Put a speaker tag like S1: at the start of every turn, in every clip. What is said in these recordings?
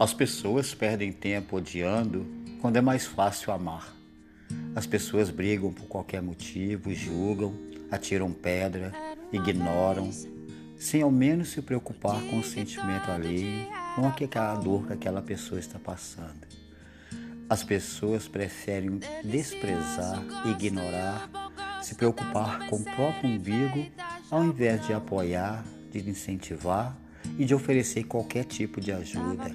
S1: As pessoas perdem tempo odiando quando é mais fácil amar. As pessoas brigam por qualquer motivo, julgam, atiram pedra, ignoram, sem ao menos se preocupar com o sentimento alheio, com aquela dor que aquela pessoa está passando. As pessoas preferem desprezar, ignorar, se preocupar com o próprio umbigo, ao invés de apoiar, de incentivar e de oferecer qualquer tipo de ajuda.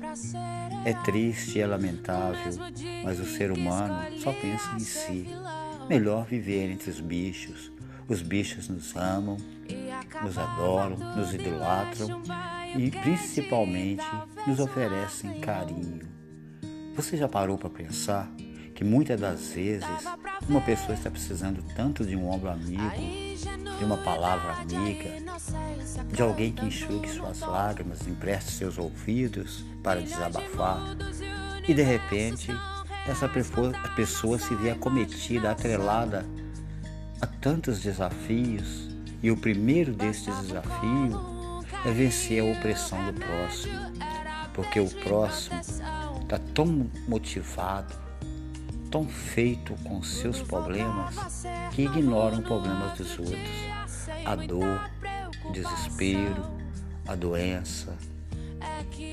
S1: É triste é lamentável, mas o ser humano só pensa em si. Melhor viver entre os bichos. Os bichos nos amam, nos adoram, nos idolatram e principalmente nos oferecem carinho. Você já parou para pensar que muitas das vezes uma pessoa está precisando tanto de um ombro amigo, de uma palavra amiga, de alguém que enxugue suas lágrimas, empreste seus ouvidos para desabafar. E de repente, essa pessoa se vê acometida, atrelada a tantos desafios, e o primeiro destes desafios é vencer a opressão do próximo, porque o próximo está tão motivado, tão feito com seus problemas que ignoram problemas dos outros. A dor, o desespero, a doença,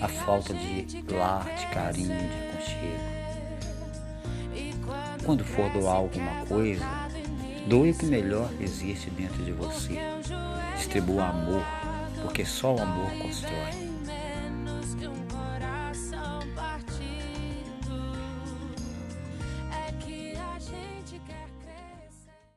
S1: a falta de lar, de carinho, de aconchego. Quando for doar alguma coisa, doe o que melhor existe dentro de você. Distribua amor, porque só o amor constrói.